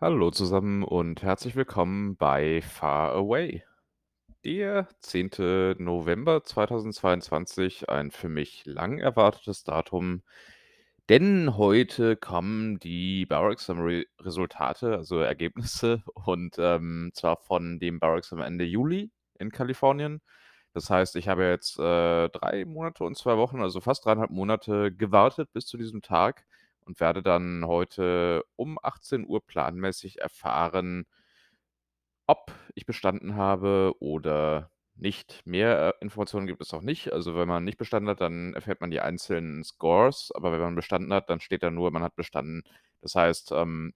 Hallo zusammen und herzlich willkommen bei Far Away. Der 10. November 2022, ein für mich lang erwartetes Datum, denn heute kommen die Bar Exam Re Resultate, also Ergebnisse und, ähm, zwar von dem Bar Exam Ende Juli in Kalifornien. Das heißt, ich habe jetzt, äh, 3 Monate und 2 Wochen, also fast 3,5 Monate gewartet bis zu diesem Tag und werde dann heute um 18:00 planmäßig erfahren ob ich bestanden habe oder nicht. Mehr, äh, Informationen gibt es auch nicht. Also, wenn man nicht bestanden hat, dann erfährt man die einzelnen Scores, aber wenn man bestanden hat, dann steht da nur, man hat bestanden. Das heißt, ähm,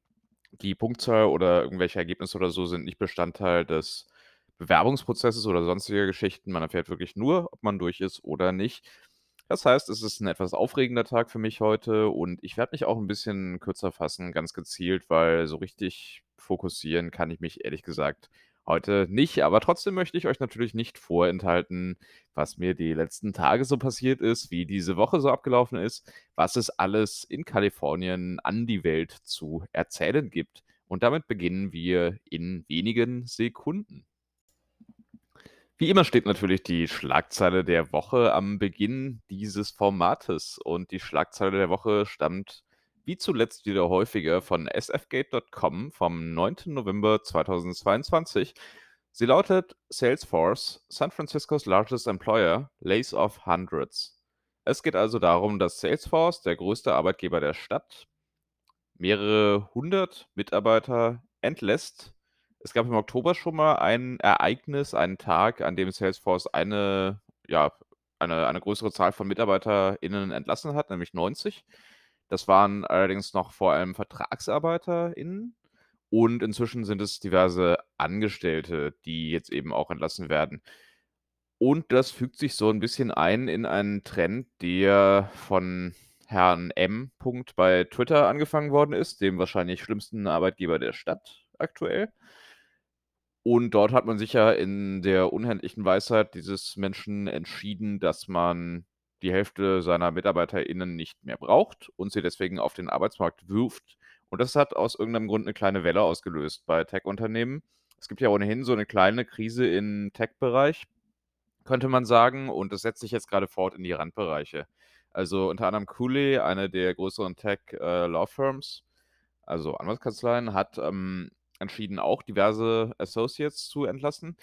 die Punktzahl oder irgendwelche Ergebnisse oder so sind nicht Bestandteil des Bewerbungsprozesses oder sonstiger Geschichten. Man erfährt wirklich nur, ob man durch ist oder nicht. Das heißt, es ist 'n etwas aufregender Tag für mich heute und ich werde mich auch 'n bisschen kürzer fassen, ganz gezielt, weil so richtig fokussieren kann ich mich ehrlich gesagt heute nicht. Aber trotzdem möchte ich euch natürlich nicht vorenthalten, was mir die letzten Tage so passiert ist, wie diese Woche so abgelaufen ist, was es alles in Kalifornien an die Welt zu erzählen gibt. Und damit beginnen wir in wenigen Sekunden. Wie immer steht natürlich die Schlagzeile der Woche am Beginn dieses Formates und die Schlagzeile der Woche stammt wie zuletzt wieder häufiger von sfgate.com vom 9. November 2022. Sie lautet: „Salesforce, San Francisco's largest employer, lays off hundreds.“ Es geht also darum, dass Salesforce, der größte Arbeitgeber der Stadt, mehrere 100 Mitarbeiter entlässt. Es gab im Oktober schon mal ein Ereignis, einen Tag, an dem Salesforce eine ja, eine eine größere Zahl von MitarbeiterInnen entlassen hat, nämlich 90. Das waren allerdings noch vor allem VertragsarbeiterInnen und inzwischen sind es diverse Angestellte, die jetzt eben auch entlassen werden. Und das fügt sich so 'n bisschen ein in einen Trend, der von Herrn M. bei Twitter angefangen worden ist, dem wahrscheinlich schlimmsten Arbeitgeber der Stadt aktuell. Und dort hat man sich ja in der unendlichen Weisheit dieses Menschen entschieden, dass man die Hälfte seiner MitarbeiterInnen nicht mehr braucht und sie deswegen auf den Arbeitsmarkt wirft. Und das hat aus irgendeinem Grund 'ne kleine Welle ausgelöst bei Tech-Unternehmen. Es gibt ja ohnehin so 'ne kleine Krise im Tech-Bereich, könnte man sagen, und das setzt sich jetzt grade fort in die Randbereiche. Also, unter anderem Cooley, eine der größeren Tech äh, also Anwaltskanzleien, hat, ähm, entschieden, auch diverse Associates zu entlassen.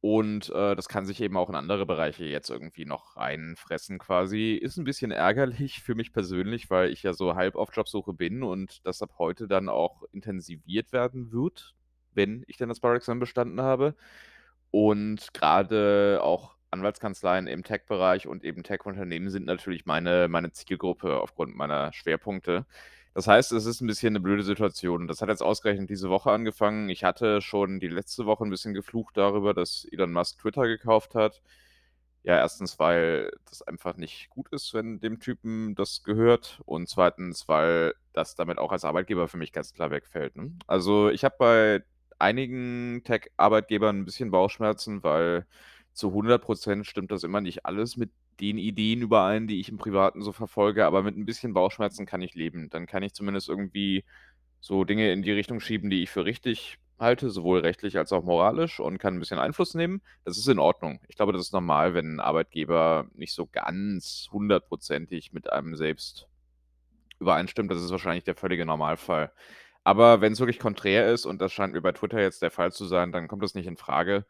Und, äh, das kann sich eben auch in andere Bereiche jetzt irgendwie noch reinfressen quasi. Ist 'n bisschen ärgerlich für mich persönlich, weil ich ja so halb auf Jobsuche bin und das ab heute dann auch intensiviert werden wird, wenn ich denn das Bar-Examen bestanden habe. Und grade auch Anwaltskanzleien im Tech-Bereich und eben Tech-Unternehmen sind natürlich meine meine Zielgruppe aufgrund meiner Schwerpunkte. Das heißt, es ist 'n bisschen 'ne blöde Situation. Das hat jetzt ausgerechnet diese Woche angefangen. Ich hatte schon die letzte Woche 'n bisschen geflucht darüber, dass Elon Musk Twitter gekauft hat. Ja, 1., weil das einfach nicht gut ist, wenn dem Typen das gehört und 2., weil das damit auch als Arbeitgeber für mich ganz klar wegfällt, ne? Also, ich habe bei einigen Tech-Arbeitgebern 'n bisschen Bauchschmerzen, weil zu 100 % stimmt das immer nicht alles mit den Ideen überein, die ich im Privaten so verfolge, aber mit 'n bisschen Bauchschmerzen kann ich leben. Dann kann ich zumindest irgendwie so Dinge in die Richtung schieben, die ich für richtig halte, sowohl rechtlich als auch moralisch und kann 'n bisschen Einfluss nehmen. Das ist in Ordnung. Ich glaube, das ist normal, wenn 'n Arbeitgeber nicht so ganz hundertprozentig mit einem selbst übereinstimmt. Das ist wahrscheinlich der völlige Normalfall. Aber wenn's wirklich konträr ist, und das scheint mir bei Twitter jetzt der Fall zu sein, dann kommt das nicht infrage.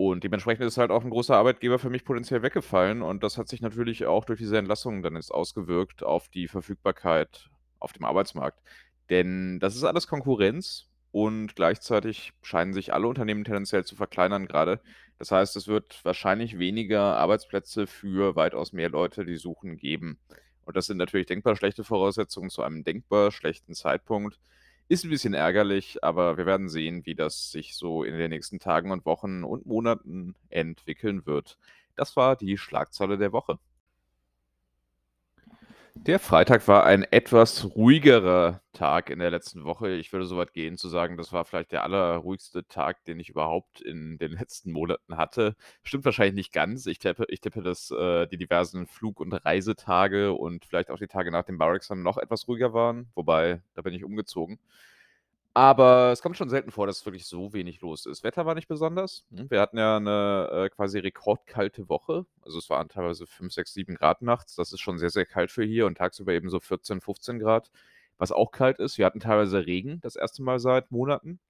Und dementsprechend ist halt auch 'n großer Arbeitgeber für mich potenziell weggefallen und das hat sich natürlich auch durch diese Entlassungen dann jetzt ausgewirkt auf die Verfügbarkeit auf dem Arbeitsmarkt. Denn das ist alles Konkurrenz und gleichzeitig scheinen sich alle Unternehmen tendenziell zu verkleinern grade. Das heißt, es wird wahrscheinlich weniger Arbeitsplätze für weitaus mehr Leute, die suchen, geben. Und das sind natürlich denkbar schlechte Voraussetzungen zu einem denkbar schlechten Zeitpunkt. Ist 'n bisschen ärgerlich, aber wir werden sehen, wie das sich so in den nächsten Tagen und Wochen und Monaten entwickeln wird. Das war die Schlagzeile der Woche. Der Freitag war ein etwas ruhigerer Tag in der letzten Woche. Ich würde so weit gehen zu sagen, das war vielleicht der allerruhigste Tag, den ich überhaupt in den letzten Monaten hatte. Stimmt wahrscheinlich nicht ganz. Ich tippe ich tippe, dass, äh, die diversen Flug und Reisetage und vielleicht auch die Tage nach dem Bar-Examen noch etwas ruhiger waren, wobei, da bin ich umgezogen. Aber es kommt schon selten vor, dass wirklich so wenig los ist. Wetter war nicht besonders. Hm, wir hatten ja 'ne, äh, quasi rekordkalte Woche. Also, es waren teilweise 5, 6, 7 Grad nachts. Das ist schon sehr, sehr kalt für hier und tagsüber eben so 14, 15 Grad, was auch kalt ist. Wir hatten teilweise Regen das erste Mal seit Monaten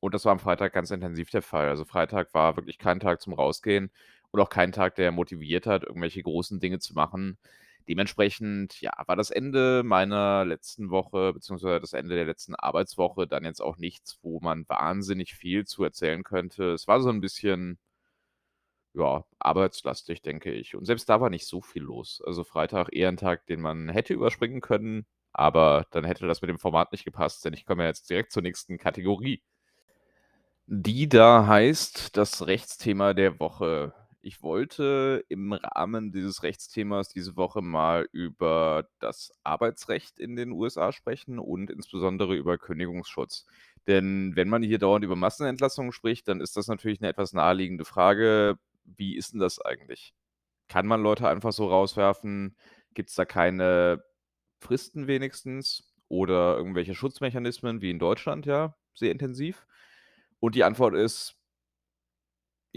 und das war am Freitag ganz intensiv der Fall. Also, Freitag war wirklich kein Tag zum Rausgehen und auch kein Tag, der motiviert hat, irgendwelche großen Dinge zu machen. Dementsprechend, ja, war das Ende meiner letzten Woche beziehungsweise das Ende der letzten Arbeitswoche dann jetzt auch nichts, wo man wahnsinnig viel zu erzählen könnte. Es war so 'n bisschen ja, arbeitslastig, denke ich. Und selbst da war nicht so viel los. Also, Freitag eher 'n Tag, den man hätte überspringen können, aber dann hätte das mit dem Format nicht gepasst, denn ich komme ja jetzt direkt zur nächsten Kategorie. Die da heißt das Rechtsthema der Woche. Ich wollte im Rahmen dieses Rechtsthemas diese Woche mal über das Arbeitsrecht in den USA sprechen und insbesondere über Kündigungsschutz. Denn wenn man hier dauernd über Massenentlassungen spricht, dann ist das natürlich 'ne etwas naheliegende Frage: Wie ist 'n das eigentlich? Kann man Leute einfach so rauswerfen? Gibt's da keine Fristen wenigstens oder irgendwelche Schutzmechanismen wie in Deutschland ja sehr intensiv? Und die Antwort ist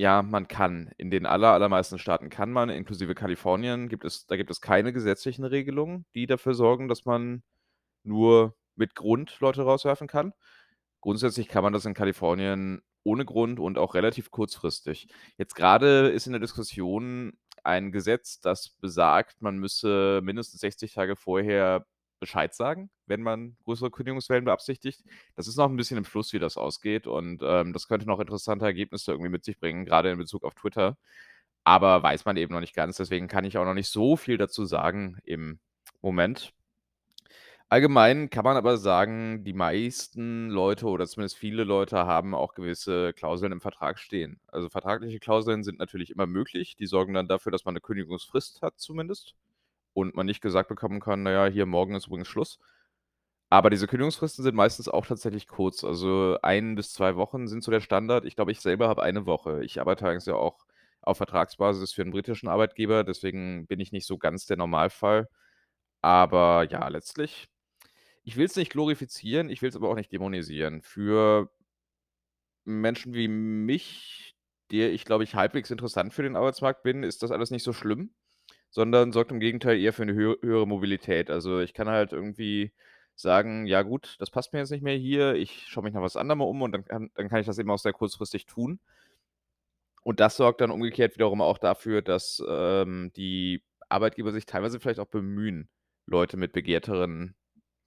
ja, man kann. In den aller allermeisten Staaten kann man, inklusive Kalifornien gibt es da gibt es keine gesetzlichen Regelungen, die dafür sorgen, dass man nur mit Grund Leute rauswerfen kann. Grundsätzlich kann man das in Kalifornien ohne Grund und auch relativ kurzfristig. Jetzt grade ist in der Diskussion ein Gesetz, das besagt, man müsse mindestens 60 Tage vorher Bescheid sagen, wenn man größere Kündigungswellen beabsichtigt. Das ist noch 'n bisschen im Fluss, wie das ausgeht und, ähm, das könnte noch interessante Ergebnisse irgendwie mit sich bringen, grade in Bezug auf Twitter. Aber weiß man eben noch nicht ganz, deswegen kann ich auch noch nicht so viel dazu sagen im Moment. Allgemein kann man aber sagen, die meisten Leute oder zumindest viele Leute haben auch gewisse Klauseln im Vertrag stehen. Also, vertragliche Klauseln sind natürlich immer möglich. Die sorgen dann dafür, dass man 'ne Kündigungsfrist hat zumindest und man nicht gesagt bekommen kann: „Na ja, hier morgen ist übrigens Schluss.“ Aber diese Kündigungsfristen sind meistens auch tatsächlich kurz. Also, 1 bis 2 Wochen sind so der Standard. Ich glaube, ich selber habe 1 Woche. Ich arbeite allerdings ja auch auf Vertragsbasis für 'n britischen Arbeitgeber, deswegen bin ich nicht so ganz der Normalfall. Aber ja, letztlich ich will's nicht glorifizieren, ich will's aber auch nicht dämonisieren. Für Menschen wie mich, der ich, glaube ich, halbwegs interessant für den Arbeitsmarkt bin, ist das alles nicht so schlimm, sondern sorgt im Gegenteil eher für 'ne höhe höhere Mobilität. Also, ich kann halt irgendwie sagen: „Ja gut, das passt mir jetzt nicht mehr hier. Ich schaue mich nach was anderem um“ und dann kann dann kann ich das eben auch sehr kurzfristig tun. Und das sorgt dann umgekehrt wiederum auch dafür, dass, ähm, die Arbeitgeber sich teilweise vielleicht auch bemühen, Leute mit begehrteren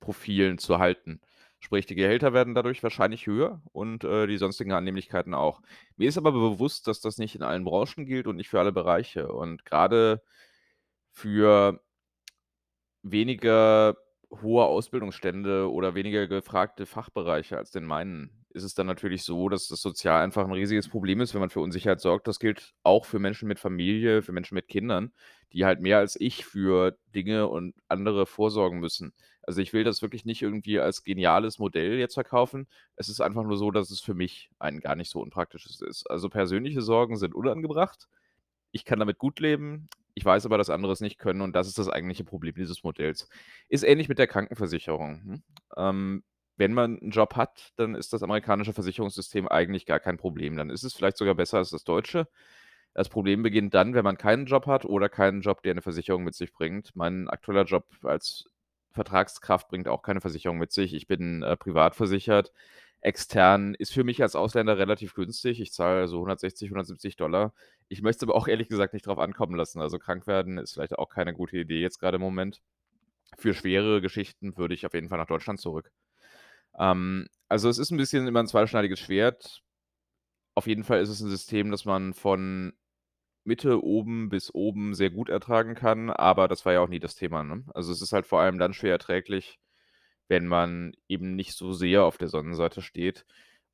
Profilen zu halten. Sprich, die Gehälter werden dadurch wahrscheinlich höher und, äh, die sonstigen Annehmlichkeiten auch. Mir ist aber bewusst, dass das nicht in allen Branchen gilt und nicht für alle Bereiche. Und grade für weniger hohe Ausbildungsstände oder weniger gefragte Fachbereiche als den meinen ist es dann natürlich so, dass das sozial einfach 'n riesiges Problem ist, wenn man für Unsicherheit sorgt. Das gilt auch für Menschen mit Familie, für Menschen mit Kindern, die halt mehr als ich für Dinge und andere vorsorgen müssen. Also, ich will das wirklich nicht irgendwie als geniales Modell jetzt verkaufen. Es ist einfach nur so, dass es für mich ein gar nicht so unpraktisches ist. Also, persönliche Sorgen sind unangebracht. Ich kann damit gut leben. Ich weiß aber, dass andere es nicht können und das ist das eigentliche Problem dieses Modells. Ist ähnlich mit der Krankenversicherung, hm? Ähm, wenn man 'n Job hat, dann ist das amerikanische Versicherungssystem eigentlich gar kein Problem. Dann ist es vielleicht sogar besser als das deutsche. Das Problem beginnt dann, wenn man keinen Job hat oder keinen Job, der 'ne Versicherung mit sich bringt. Mein aktueller Job als Vertragskraft bringt auch keine Versicherung mit sich. Ich bin, äh, privat versichert. Extern ist für mich als Ausländer relativ günstig. Ich zahle so 160, 170 $. Ich möchte es aber auch ehrlich gesagt nicht drauf ankommen lassen. Also, krank werden ist vielleicht auch keine gute Idee jetzt grade im Moment. Für schwerere Geschichten würde ich auf jeden Fall nach Deutschland zurück. Ähm, also, es ist 'n bisschen immer 'n zweischneidiges Schwert. Auf jeden Fall ist es 'n System, das man von Mitte oben bis oben sehr gut ertragen kann, aber das war ja auch nie das Thema, ne? Also, es ist halt vor allem dann schwer erträglich, wenn man eben nicht so sehr auf der Sonnenseite steht.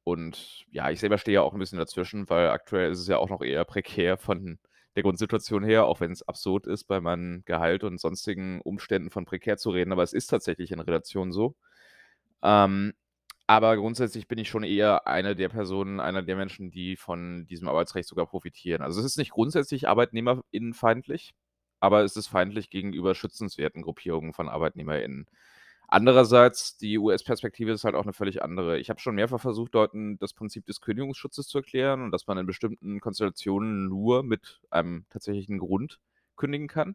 Und ja, ich selber stehe ja auch 'n bisschen dazwischen, weil aktuell ist es ja auch noch eher prekär von der Grundsituation her, auch wenn's absurd ist, bei meinem Gehalt und sonstigen Umständen von prekär zu reden, aber es ist tatsächlich in Relation so. Ähm, aber grundsätzlich bin ich schon eher eine der Personen einer der Menschen, die von diesem Arbeitsrecht sogar profitieren. Also, es ist nicht grundsätzlich arbeitnehmerinnenfeindlich, aber es ist feindlich gegenüber schützenswerten Gruppierungen von ArbeitnehmerInnen. Andererseits, die US-Perspektive ist halt auch 'ne völlig andere. Ich habe schon mehrfach versucht, Leuten das Prinzip des Kündigungsschutzes zu erklären und dass man in bestimmten Konstellationen nur mit einem tatsächlichen Grund kündigen kann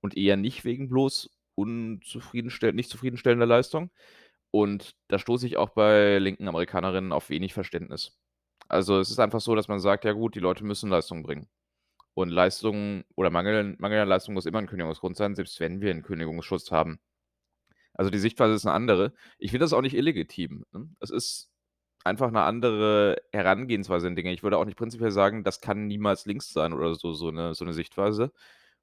und eher nicht wegen bloß unzufriedenstell nicht zufriedenstellender Leistung. Und da stoße ich auch bei linken Amerikanerinnen auf wenig Verständnis. Also, es ist einfach so, dass man sagt: „Ja gut, die Leute müssen Leistung bringen.“ Und Leistung oder Mangel Mangel an Leistung muss immer 'n Kündigungsgrund sein, selbst wenn wir 'n Kündigungsschutz haben. Also, die Sichtweise ist 'ne andere. Ich finde das auch nicht illegitim, ne? Es ist einfach 'ne andere Herangehensweise an Dinge. Ich würde auch nicht prinzipiell sagen, das kann niemals links sein oder so so 'ne so 'ne Sichtweise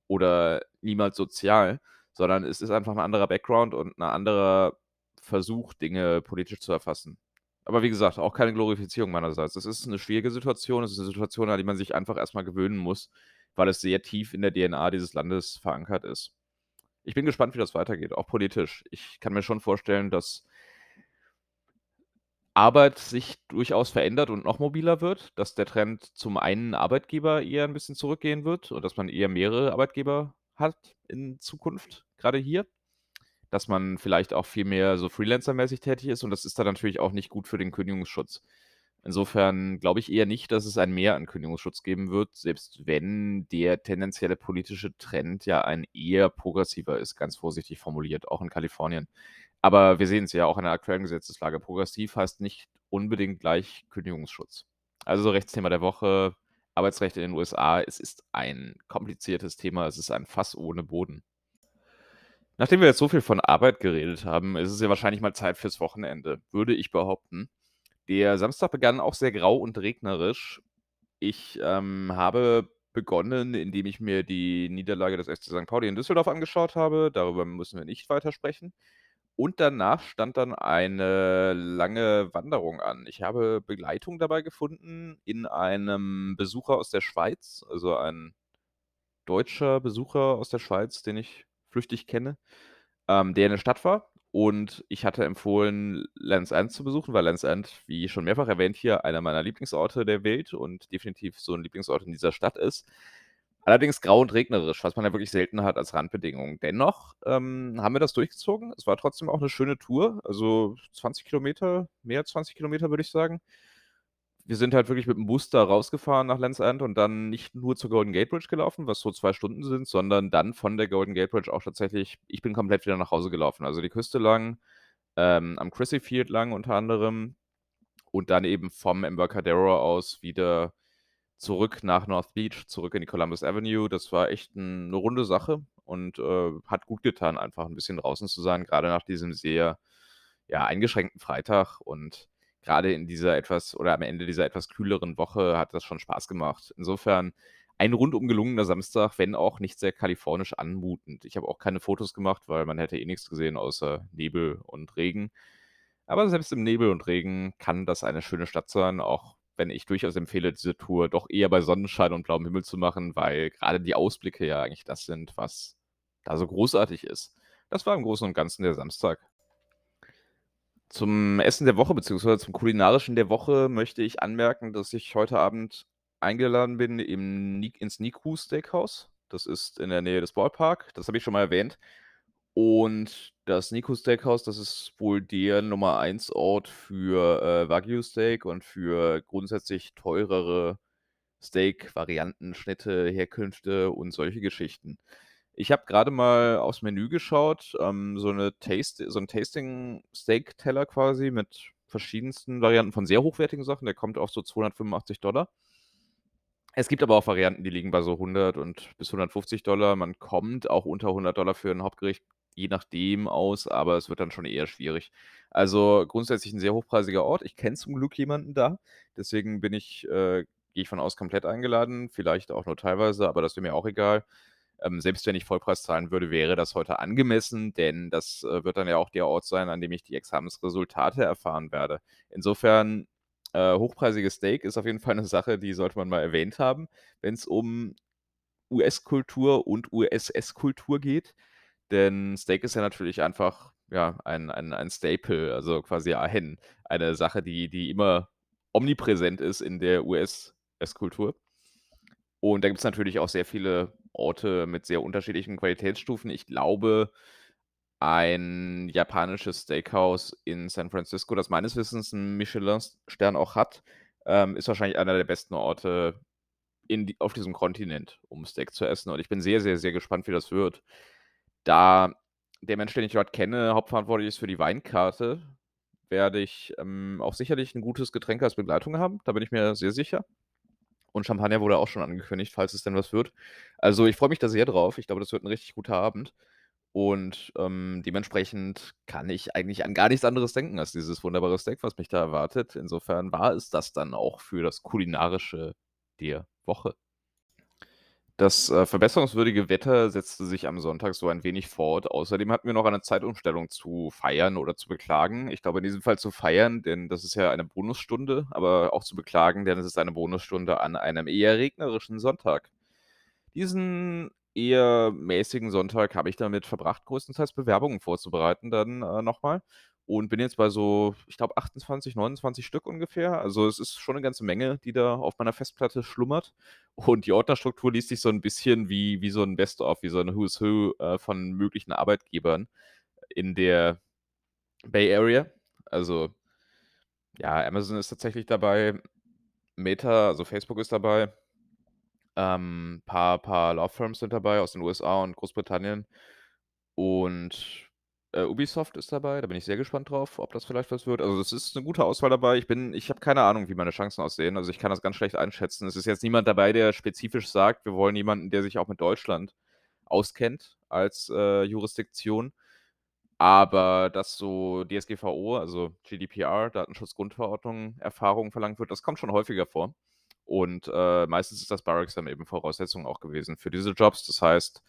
oder niemals sozial, sondern es ist einfach 'n anderer Background und 'n anderer Versuch, Dinge politisch zu erfassen. Aber wie gesagt, auch keine Glorifizierung meinerseits. Es ist 'ne schwierige Situation. Es ist 'ne Situation, an die man sich einfach erst mal gewöhnen muss, weil es sehr tief in der DNA dieses Landes verankert ist. Ich bin gespannt, wie das weitergeht, auch politisch. Ich kann mir schon vorstellen, dass Arbeit sich durchaus verändert und noch mobiler wird, dass der Trend zum einen Arbeitgeber eher 'n bisschen zurückgehen wird und dass man eher mehrere Arbeitgeber hat in Zukunft, grade hier. Dass man vielleicht auch viel mehr so freelancermäßig tätig ist und das ist dann natürlich auch nicht gut für den Kündigungsschutz. Insofern glaube ich eher nicht, dass es ein Mehr an Kündigungsschutz geben wird, selbst wenn der tendenzielle politische Trend ja ein eher progressiver ist, ganz vorsichtig formuliert, auch in Kalifornien. Aber wir sehen's ja auch in der aktuellen Gesetzeslage. Progressiv heißt nicht unbedingt gleich Kündigungsschutz. Also, Rechtsthema der Woche, Arbeitsrecht in den USA. Es ist ein kompliziertes Thema. Es ist ein Fass ohne Boden. Nachdem wir jetzt so viel von Arbeit geredet haben, ist es ja wahrscheinlich mal Zeit fürs Wochenende, würde ich behaupten. Der Samstag begann auch sehr grau und regnerisch. Ich, ähm, habe begonnen, indem ich mir die Niederlage des FC Sankt Pauli in Düsseldorf angeschaut habe. Darüber müssen wir nicht weiter sprechen. Und danach stand dann eine lange Wanderung an. Ich habe Begleitung dabei gefunden in einem Besucher aus der Schweiz, also ein deutscher Besucher aus der Schweiz, den ich flüchtig kenne, ähm, der in der Stadt war. Und ich hatte empfohlen, Land's End zu besuchen, weil Land's End, wie schon mehrfach erwähnt hier, einer meiner Lieblingsorte der Welt und definitiv so 'n Lieblingsort in dieser Stadt ist. Allerdings grau und regnerisch, was man ja wirklich selten hat als Randbedingung. Dennoch, ähm, haben wir das durchgezogen. Es war trotzdem auch 'ne schöne Tour, also 20 Kilometer, mehr als 20 Kilometer, würde ich sagen. Wir sind halt wirklich mit 'm Bus da rausgefahren nach Land's End und dann nicht nur zur Golden Gate Bridge gelaufen, was so 2 Stunden sind, sondern dann von der Golden Gate Bridge auch tatsächlich ich bin komplett wieder nach Hause gelaufen. Also, die Küste lang, ähm, am Crissy Field lang unter anderem und dann eben vom Embarcadero aus wieder zurück nach North Beach, zurück in die Columbus Avenue. Das war echt 'n 'ne runde Sache und, äh, hat gut getan, einfach 'n bisschen draußen zu sein, grade nach diesem sehr, ja, eingeschränkten Freitag. Und grade in dieser etwas oder am Ende dieser etwas kühleren Woche hat das schon Spaß gemacht. Insofern ein rundum gelungener Samstag, wenn auch nicht sehr kalifornisch anmutend. Ich habe auch keine Fotos gemacht, weil man hätte eh nix gesehen außer Nebel und Regen. Aber selbst im Nebel und Regen kann das eine schöne Stadt sein, auch wenn ich durchaus empfehle, diese Tour doch eher bei Sonnenschein und blauem Himmel zu machen, weil grade die Ausblicke ja eigentlich das sind, was da so großartig ist. Das war im Großen und Ganzen der Samstag. Zum Essen der Woche beziehungsweise zum Kulinarischen der Woche möchte ich anmerken, dass ich heute Abend eingeladen bin im ins Nikku Steakhouse. Das ist in der Nähe des Ballpark. Das habe ich schon mal erwähnt. Und das Nikku Steakhouse, das ist wohl der Nummer 1 Ort für, äh, Wagyu-Steak und für grundsätzlich teurere Steak-Varianten, Schnitte, Herkünfte und solche Geschichten. Ich habe grade mal aufs Menü geschaut, ähm, so 'ne Taste so 'n Tasting-Steak-Teller quasi mit verschiedensten Varianten von sehr hochwertigen Sachen. Der kommt auf so 285 $. Es gibt aber auch Varianten, die liegen bei so 100 und bis 150 $. Man kommt auch unter 100 $ für 'n Hauptgericht, je nachdem aus, aber es wird dann schon eher schwierig. Also, grundsätzlich 'n sehr hochpreisiger Ort. Ich kenne zum Glück jemanden da, deswegen bin ich, äh gehe ich von aus, komplett eingeladen, vielleicht auch nur teilweise, aber das wäre mir auch egal. Ähm, selbst wenn ich Vollpreis zahlen würde, wäre das heute angemessen, denn das, äh, wird dann ja auch der Ort sein, an dem ich die Examensresultate erfahren werde. Insofern, äh, hochpreisiges Steak ist auf jeden Fall 'ne Sache, die sollte man mal erwähnt haben, wenn's um US-Kultur und USS-Kultur geht. Denn Steak ist ja natürlich einfach, ja, ein ein ein Staple, also quasi ein eine Sache, die die immer omnipräsent ist in der US-Esskultur. Und da gibt's natürlich auch sehr viele Orte mit sehr unterschiedlichen Qualitätsstufen. Ich glaube ein japanisches Steakhouse in San Francisco, das meines Wissens 'n Michelin-Stern auch hat. Ähm, ist wahrscheinlich einer der besten Orte die auf diesem Kontinent, um Steak zu essen. Und ich bin sehr, sehr, sehr gespannt, wie das wird. Da der Mensch, den ich dort kenne, hauptverantwortlich ist für die Weinkarte, werde ich, ähm, auch sicherlich 'n gutes Getränk als Begleitung haben. Da bin ich mir sehr sicher. Und Champagner wurde auch schon angekündigt, falls es denn was wird. Also, ich freue mich da sehr drauf. Ich glaube, das wird 'n richtig guter Abend. Und, ähm, dementsprechend kann ich eigentlich an gar nichts anderes denken als dieses wunderbare Steak, was mich da erwartet. Insofern war es das dann auch für das Kulinarische der Woche. Das, äh, verbesserungswürdige Wetter setzte sich am Sonntag so ein wenig fort. Außerdem hatten wir noch eine Zeitumstellung zu feiern oder zu beklagen. Ich glaube, in diesem Fall zu feiern, denn das ist ja eine Bonusstunde, aber auch zu beklagen, denn es ist eine Bonusstunde an einem eher regnerischen Sonntag. Diesen eher mäßigen Sonntag habe ich damit verbracht, größtenteils Bewerbungen vorzubereiten dann, äh, noch mal und bin jetzt bei so, ich glaube, 28, 29 Stück ungefähr. Also, es ist schon 'ne ganze Menge, die da auf meiner Festplatte schlummert. Und die Ordnerstruktur liest sich so 'n bisschen wie wie so 'n Best of, wie so 'n Who's Who, äh, von möglichen Arbeitgebern in der Bay Area. Also, ja, Amazon ist tatsächlich dabei, Meta, also Facebook ist dabei. Ähm, paar paar Law Firms sind dabei aus den USA und Großbritannien. Und, äh, Ubisoft ist dabei, da bin ich sehr gespannt drauf, ob das vielleicht was wird. Also, es ist 'ne gute Auswahl dabei. Ich bin ich habe keine Ahnung, wie meine Chancen aussehen. Also, ich kann das ganz schlecht einschätzen. Es ist jetzt niemand dabei, der spezifisch sagt: „Wir wollen jemanden, der sich auch mit Deutschland auskennt als, äh, Jurisdiktion.“ Aber dass so DSGVO, also GDPR, Datenschutzgrundverordnung, Erfahrung verlangt wird, das kommt schon häufiger vor. Und, äh, meistens ist das bei Exam eben Voraussetzung auch gewesen für diese Jobs. Das heißt,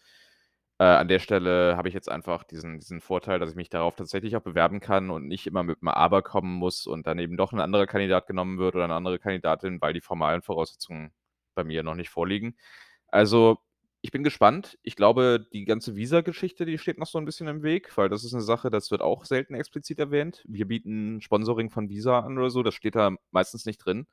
äh, an der Stelle habe ich jetzt einfach diesen diesen Vorteil, dass ich mich darauf tatsächlich auch bewerben kann und nicht immer mit 'nem Aber kommen muss und dann eben doch 'n anderer Kandidat genommen wird oder 'ne andere Kandidatin, weil die formalen Voraussetzungen bei mir noch nicht vorliegen. Also, ich bin gespannt. Ich glaube, die ganze Visa-Geschichte, die steht noch so 'n bisschen im Weg, weil das ist 'ne Sache, das wird auch selten explizit erwähnt. Wir bieten Sponsoring von Visa an oder so, das steht da meistens nicht drin.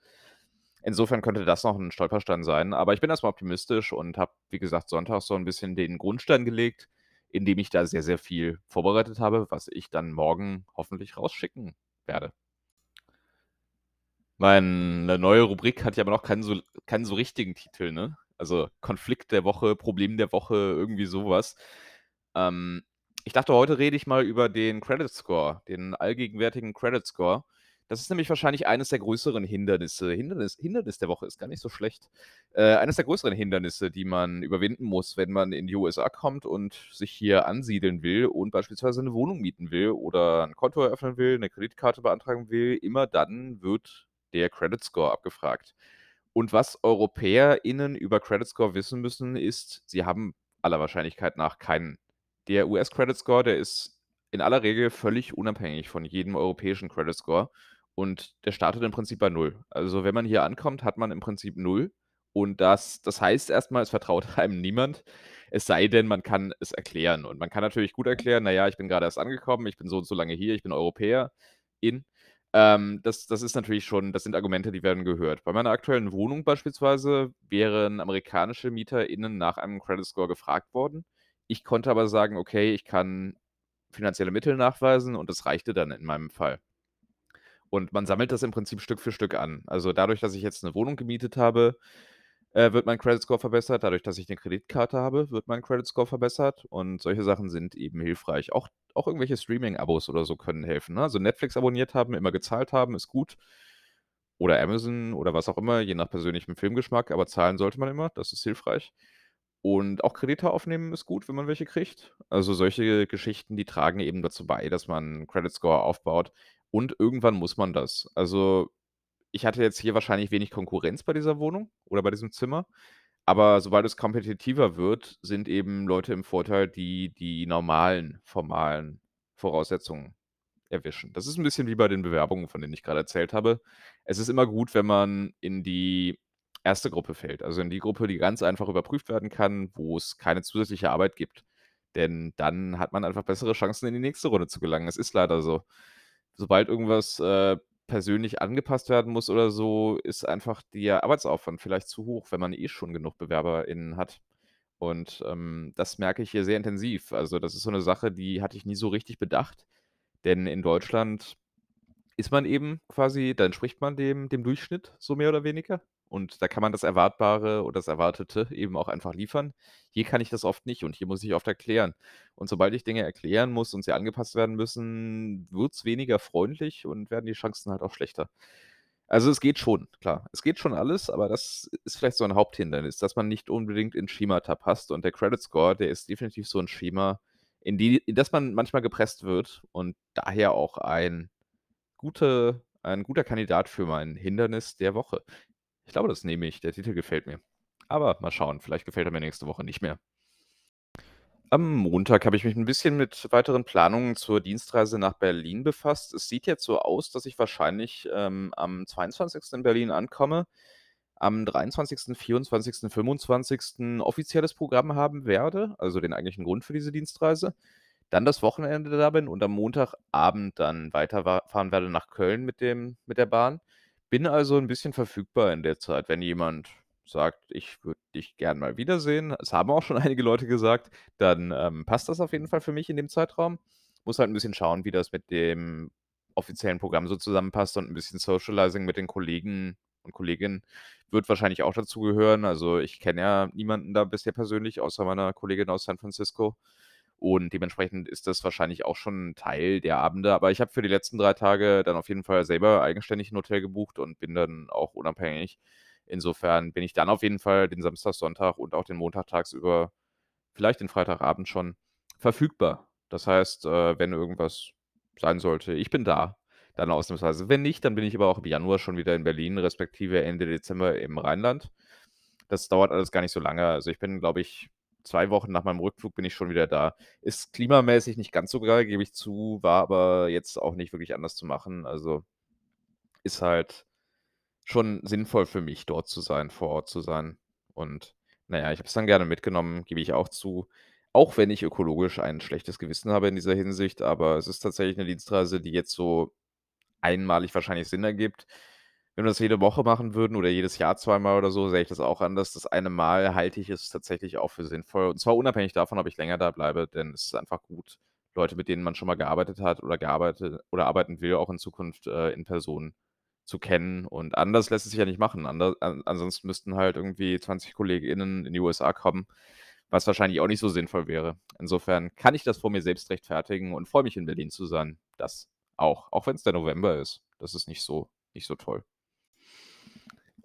Insofern könnte das noch 'n Stolperstein sein. Aber ich bin erst mal optimistisch und habe, wie gesagt, Sonntag so 'n bisschen den Grundstein gelegt, indem ich da sehr, sehr viel vorbereitet habe, was ich dann morgen hoffentlich rausschicken werde. Meine neue Rubrik hat ja aber noch keinen so keinen so richtigen Titel, ne? Also, Konflikt der Woche, Problem der Woche, irgendwie so was. Ähm, ich dachte, heute rede ich mal über den Credit Score, den allgegenwärtigen Credit Score. Das ist nämlich wahrscheinlich eines der größeren Hindernisse. Hindernis Hindernis der Woche ist gar nicht so schlecht. Äh, eines der größeren Hindernisse, die man überwinden muss, wenn man in die USA kommt und sich hier ansiedeln will und beispielsweise 'ne Wohnung mieten will oder 'n Konto eröffnen will, 'ne Kreditkarte beantragen will. Immer dann wird der Credit Score abgefragt. Und was EuropäerInnen über Credit Score wissen müssen, ist, sie haben aller Wahrscheinlichkeit nach keinen. Der US Credit Score, der ist in aller Regel völlig unabhängig von jedem europäischen Credit Score und der startet im Prinzip bei 0. Also, wenn man hier ankommt, hat man im Prinzip 0 und das das heißt erst mal, es vertraut einem niemand, es sei denn, man kann es erklären. Und man kann natürlich gut erklären: „Na ja, ich bin grade erst angekommen, ich bin so und so lange hier, ich bin Europäerin.“ Ähm, das das ist natürlich schon das sind Argumente, die werden gehört. Bei meiner aktuellen Wohnung beispielsweise wären amerikanische MieterInnen nach einem Credit Score gefragt worden. Ich konnte aber sagen: „Okay, ich kann finanzielle Mittel nachweisen“, und das reichte dann in meinem Fall. Und man sammelt das im Prinzip Stück für Stück an. Also, dadurch, dass ich jetzt 'ne Wohnung gemietet habe, äh, wird mein Credit Score verbessert. Dadurch, dass ich 'ne Kreditkarte habe, wird mein Credit Score verbessert und solche Sachen sind eben hilfreich. Auch auch irgendwelche Streaming-Abos oder so können helfen, ne? Also, Netflix abonniert haben, immer gezahlt haben, ist gut. Oder Amazon oder was auch immer, je nach persönlichem Filmgeschmack, aber zahlen sollte man immer, das ist hilfreich. Und auch Kredite aufnehmen ist gut, wenn man welche kriegt. Also, solche Geschichten, die tragen eben dazu bei, dass man Credit Score aufbaut und irgendwann muss man das. Also, ich hatte jetzt hier wahrscheinlich wenig Konkurrenz bei dieser Wohnung oder bei diesem Zimmer, aber sobald es kompetitiver wird, sind eben Leute im Vorteil, die die normalen formalen Voraussetzungen erwischen. Das ist 'n bisschen wie bei den Bewerbungen, von denen ich grade erzählt habe. Es ist immer gut, wenn man in die 1. Gruppe fällt, also in die Gruppe, die ganz einfach überprüft werden kann, wo es keine zusätzliche Arbeit gibt. Denn dann hat man einfach bessere Chancen, in die nächste Runde zu gelangen. Es ist leider so. Sobald irgendwas, äh, persönlich angepasst werden muss oder so, ist einfach der Arbeitsaufwand vielleicht zu hoch, wenn man eh schon genug BewerberInnen hat. Und, ähm, das merke ich hier sehr intensiv. Also, das ist so 'ne Sache, die hatte ich nie so richtig bedacht, denn in Deutschland ist man eben quasi da entspricht man dem dem Durchschnitt so mehr oder weniger und da kann man das Erwartbare oder das Erwartete eben auch einfach liefern. Hier kann ich das oft nicht und hier muss ich oft erklären. Und sobald ich Dinge erklären muss und sie angepasst werden müssen, wird's weniger freundlich und werden die Chancen halt auch schlechter. Also, es geht schon, klar. Es geht schon alles, aber das ist vielleicht so 'n Haupthindernis, dass man nicht unbedingt in Schemata passt und der Credit Score, der ist definitiv so 'n Schema, in die in das man manchmal gepresst wird und daher auch ein gute ein guter Kandidat für mein Hindernis der Woche. Ich glaube, das nehme ich. Der Titel gefällt mir. Aber mal schauen, vielleicht gefällt er mir nächste Woche nicht mehr. Am Montag habe ich mich 'n bisschen mit weiteren Planungen zur Dienstreise nach Berlin befasst. Es sieht jetzt so aus, dass ich wahrscheinlich, ähm, am 22. in Berlin ankomme, am 23., 24., 25. offizielles Programm haben werde, also den eigentlichen Grund für diese Dienstreise, dann das Wochenende da bin und am Montagabend dann weiter wa fahren werde nach Köln mit dem mit der Bahn. Bin also 'n bisschen verfügbar in der Zeit, wenn jemand sagt: „Ich würde dich gern mal wiedersehen.“ Es haben auch schon einige Leute gesagt, dann, ähm, passt das auf jeden Fall für mich in dem Zeitraum. Muss halt 'n bisschen schauen, wie das mit dem offiziellen Programm so zusammenpasst und 'n bisschen Socializing mit den Kollegen und Kolleginnen wird wahrscheinlich auch dazugehören. Also, ich kenne ja niemanden da bisher persönlich außer meiner Kollegin aus San Francisco und dementsprechend ist das wahrscheinlich auch schon 'n Teil der Abende. Aber ich habe für die letzten 3 Tage dann auf jeden Fall selber eigenständig 'n Hotel gebucht und bin dann auch unabhängig. Insofern bin ich dann auf jeden Fall den Samstag, Sonntag und auch den Montag tagsüber, vielleicht den Freitagabend schon, verfügbar. Das heißt, äh, wenn irgendwas sein sollte, ich bin da, dann ausnahmsweise. Wenn nicht, dann bin ich aber auch im Januar schon wieder in Berlin, respektive Ende Dezember im Rheinland. Das dauert alles gar nicht so lange. Also, ich bin, glaube ich 2 Wochen nach meinem Rückflug bin ich schon wieder da. Ist klimamäßig nicht ganz so geil, gebe ich zu, war aber jetzt auch nicht wirklich anders zu machen. Also, ist halt schon sinnvoll für mich, dort zu sein, vor Ort zu sein. Und, na ja, ich habe es dann gerne mitgenommen, gebe ich auch zu, auch wenn ich ökologisch ein schlechtes Gewissen habe in dieser Hinsicht, aber es ist tatsächlich 'ne Dienstreise, die jetzt so einmalig wahrscheinlich Sinn ergibt. Wenn wir das jede Woche machen würden oder jedes Jahr zweimal oder so, sähe ich das auch anders. Das eine Mal halte ich es tatsächlich auch für sinnvoll und zwar unabhängig davon, ob ich länger da bleibe, denn es ist einfach gut, Leute, mit denen man schon mal gearbeitet hat oder gearbeitet oder arbeiten will, auch in Zukunft, äh, in Person zu kennen und anders lässt es sich ja nicht machen. Ander an ansonsten müssten halt irgendwie 20 KollegInnen in die USA kommen, was wahrscheinlich auch nicht so sinnvoll wäre. Insofern kann ich das vor mir selbst rechtfertigen und freue mich, in Berlin zu sein. Das auch, auch wenn's der November ist. Das ist nicht so nicht so toll.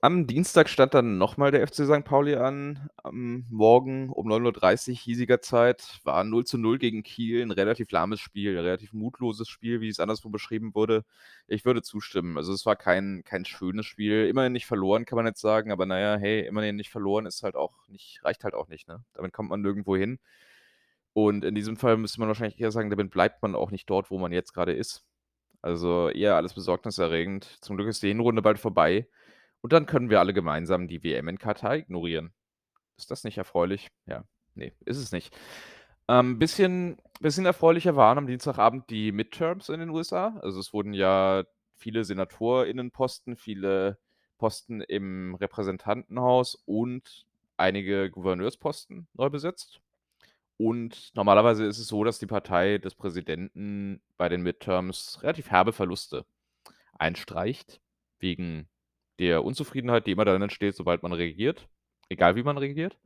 Am Dienstag stand dann noch mal der FC Sankt Pauli an, am Morgen um 9:30 hiesiger Zeit. War 0:0 gegen Kiel, 'n relativ lahmes Spiel, relativ mutloses Spiel, wie es anderswo beschrieben wurde. Ich würde zustimmen. Also, es war kein kein schönes Spiel. Immerhin nicht verloren, kann man jetzt sagen, aber na ja, hey, immerhin nicht verloren ist halt auch nicht reicht halt auch nicht, ne? Damit kommt man nirgendwo hin. Und in diesem Fall müsste man wahrscheinlich eher sagen, damit bleibt man auch nicht dort, wo man jetzt grade ist. Also, eher alles besorgniserregend. Zum Glück ist die Hinrunde bald vorbei und dann können wir alle gemeinsam die WM in Katar ignorieren. Ist das nicht erfreulich? Ja, ne, ist es nicht. Ähm, bisschen bisschen erfreulicher waren am Dienstagabend die Midterms in den USA. Also, es wurden ja viele SenatorInnenposten, viele Posten im Repräsentantenhaus und einige Gouverneursposten neu besetzt. Und normalerweise ist es so, dass die Partei des Präsidenten bei den Midterms relativ herbe Verluste einstreicht wegen der Unzufriedenheit, die immer dann entsteht, sobald man regiert, egal wie man regiert.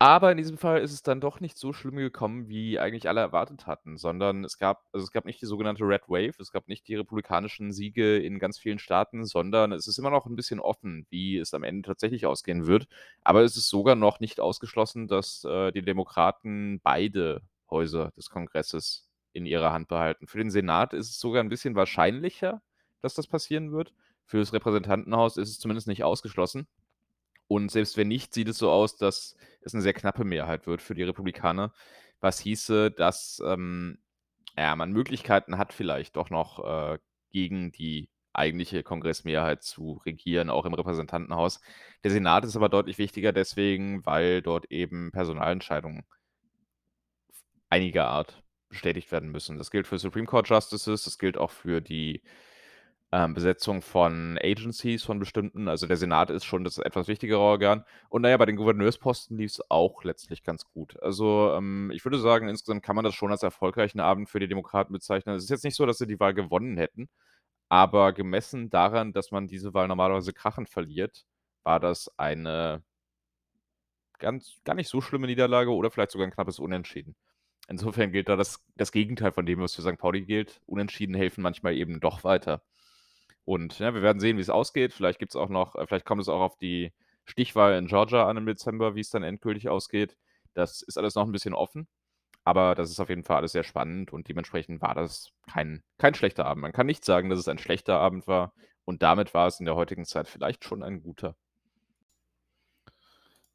Aber in diesem Fall ist es dann doch nicht so schlimm gekommen, wie eigentlich alle erwartet hatten, sondern es gab also, es gab nicht die sogenannte Red Wave, es gab nicht die republikanischen Siege in ganz vielen Staaten, sondern es ist immer noch 'n bisschen offen, wie es am Ende tatsächlich ausgehen wird. Aber es ist sogar noch nicht ausgeschlossen, dass, äh, die Demokraten beide Häuser des Kongresses in ihrer Hand behalten. Für den Senat ist es sogar 'n bisschen wahrscheinlicher, dass das passieren wird. Fürs Repräsentantenhaus ist es zumindest nicht ausgeschlossen. Und selbst wenn nicht, sieht es so aus, dass es 'ne sehr knappe Mehrheit wird für die Republikaner, was hieße, dass, ähm, ja, man Möglichkeiten hat, vielleicht doch noch, äh, gegen die eigentliche Kongressmehrheit zu regieren, auch im Repräsentantenhaus. Der Senat ist aber deutlich wichtiger deswegen, weil dort eben Personalentscheidungen einiger Art bestätigt werden müssen. Das gilt für Supreme Court Justices, das gilt auch für die ähm, Besetzung von Agencies von bestimmten. Also, der Senat ist schon das etwas wichtigere Organ. Und na ja, bei den Gouverneursposten lief's auch letztlich ganz gut. Also, ähm, ich würde sagen, insgesamt kann man das schon als erfolgreichen Abend für die Demokraten bezeichnen. Es ist jetzt nicht so, dass sie die Wahl gewonnen hätten, aber gemessen daran, dass man diese Wahl normalerweise krachend verliert, war das eine ganz gar nicht so schlimme Niederlage oder vielleicht sogar 'n knappes Unentschieden. Insofern gilt da das das Gegenteil von dem, was für Sankt Pauli gilt. Unentschieden helfen manchmal eben doch weiter. Und, ja, wir werden sehen, wie's ausgeht. Vielleicht gibt's auch noch äh, vielleicht kommt es auch auf die Stichwahl in Georgia an im Dezember, wie's dann endgültig ausgeht. Das ist alles noch 'n bisschen offen, aber das ist auf jeden Fall alles sehr spannend und dementsprechend war das kein kein schlechter Abend. Man kann nicht sagen, dass es ein schlechter Abend war und damit war es in der heutigen Zeit vielleicht schon ein guter.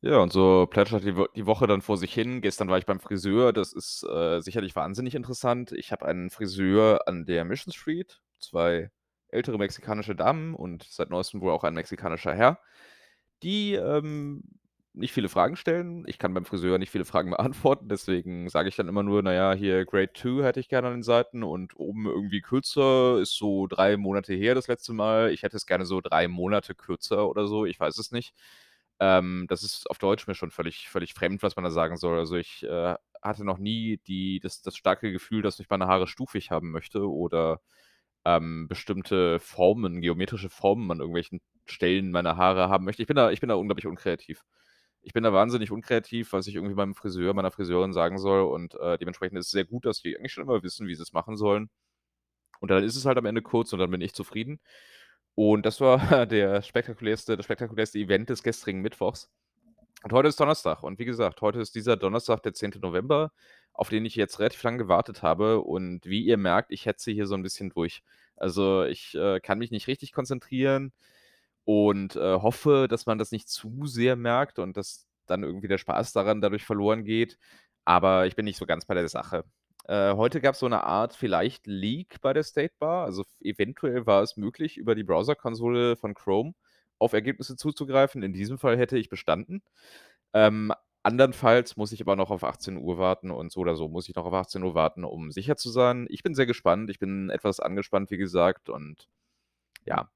Ja, und so plätschert die die Woche dann vor sich hin. Gestern war ich beim Friseur. Das ist, äh, sicherlich wahnsinnig interessant. Ich habe einen Friseur an der Mission Street, 2 ältere mexikanische Damen und seit Neuestem wohl auch ein mexikanischer Herr, die, ähm, nicht viele Fragen stellen. Ich kann beim Friseur nicht viele Fragen beantworten, deswegen sage ich dann immer nur: „Na ja, hier Grade 2 hätte ich gerne an den Seiten und oben irgendwie kürzer, ist so 3 Monate her das letzte Mal. Ich hätte es gerne so 3 Monate kürzer oder so“, ich weiß es nicht. Ähm, das ist auf Deutsch mir schon völlig völlig fremd, was man da sagen soll. Also, ich, äh, hatte noch nie die das das starke Gefühl, dass ich meine Haare stufig haben möchte oder, ähm, bestimmte Formen, geometrische Formen an irgendwelchen Stellen meiner Haare haben möchte. Ich bin da ich bin da unglaublich unkreativ. Ich bin da wahnsinnig unkreativ, was ich irgendwie meinem Friseur, meiner Friseurin sagen soll und, äh, dementsprechend ist es sehr gut, dass die eigentlich schon immer wissen, wie sie's machen sollen. Und dann ist es halt am Ende kurz und dann bin ich zufrieden. Und das war der spektakulärste das spektakulärste Event des gestrigen Mittwochs. Und heute ist Donnerstag und wie gesagt, heute ist dieser Donnerstag, der 10. November, auf den ich jetzt relativ lang gewartet habe und wie ihr merkt, ich hetze hier so 'n bisschen durch. Also, ich, äh, kann mich nicht richtig konzentrieren und, äh, hoffe, dass man das nicht zu sehr merkt und dass dann irgendwie der Spaß daran dadurch verloren geht, aber ich bin nicht so ganz bei der Sache. Äh, heute gab's so 'ne Art vielleicht Leak bei der State Bar. Also, eventuell war es möglich, über die Browserkonsole von Chrome auf Ergebnisse zuzugreifen. In diesem Fall hätte ich bestanden. Ähm, andernfalls muss ich aber noch auf 18:00 warten und so oder so muss ich noch auf 18:00 warten, um sicher zu sein. Ich bin sehr gespannt. Ich bin etwas angespannt, wie gesagt, und ja,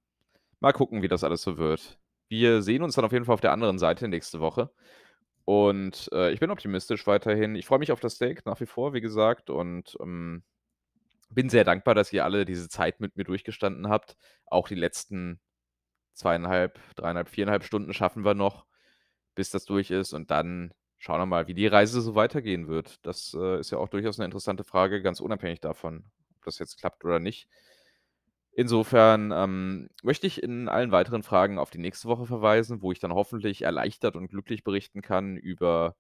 mal gucken, wie das alles so wird. Wir sehen uns dann auf jeden Fall auf der anderen Seite nächste Woche und, äh, ich bin optimistisch weiterhin. Ich freue mich auf das Steak nach wie vor, wie gesagt, und, ähm, bin sehr dankbar, dass ihr alle diese Zeit mit mir durchgestanden habt. Auch die letzten 2,5, 3,5, 4,5 Stunden schaffen wir noch, bis das durch ist und dann schauen wir mal, wie die Reise so weitergehen wird. Das, äh, ist ja auch durchaus 'ne interessante Frage, ganz unabhängig davon, ob das jetzt klappt oder nicht. Insofern, ähm, möchte ich in allen weiteren Fragen auf die nächste Woche verweisen, wo ich dann hoffentlich erleichtert und glücklich berichten kann über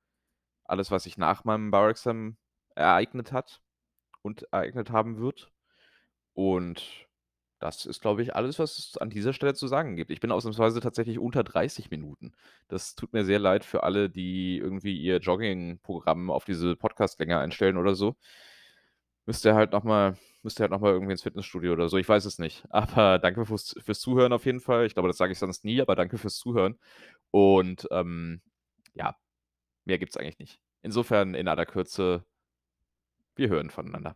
alles, was sich nach meinem Bar-Examen ereignet hat und ereignet haben wird. Und das ist, glaube ich, alles, was es an dieser Stelle zu sagen gibt. Ich bin ausnahmsweise tatsächlich unter 30 Minuten. Das tut mir sehr leid für alle, die irgendwie ihr Joggingprogramm auf diese Podcastlänge einstellen oder so. Müsst ihr halt noch mal müsst ihr halt noch mal irgendwie ins Fitnessstudio oder so, ich weiß es nicht. Aber danke fürs fürs Zuhören auf jeden Fall. Ich glaube, das sage ich sonst nie, aber danke fürs Zuhören. Und, ähm, ja, mehr gibt's eigentlich nicht. Insofern in aller Kürze wir hören voneinander.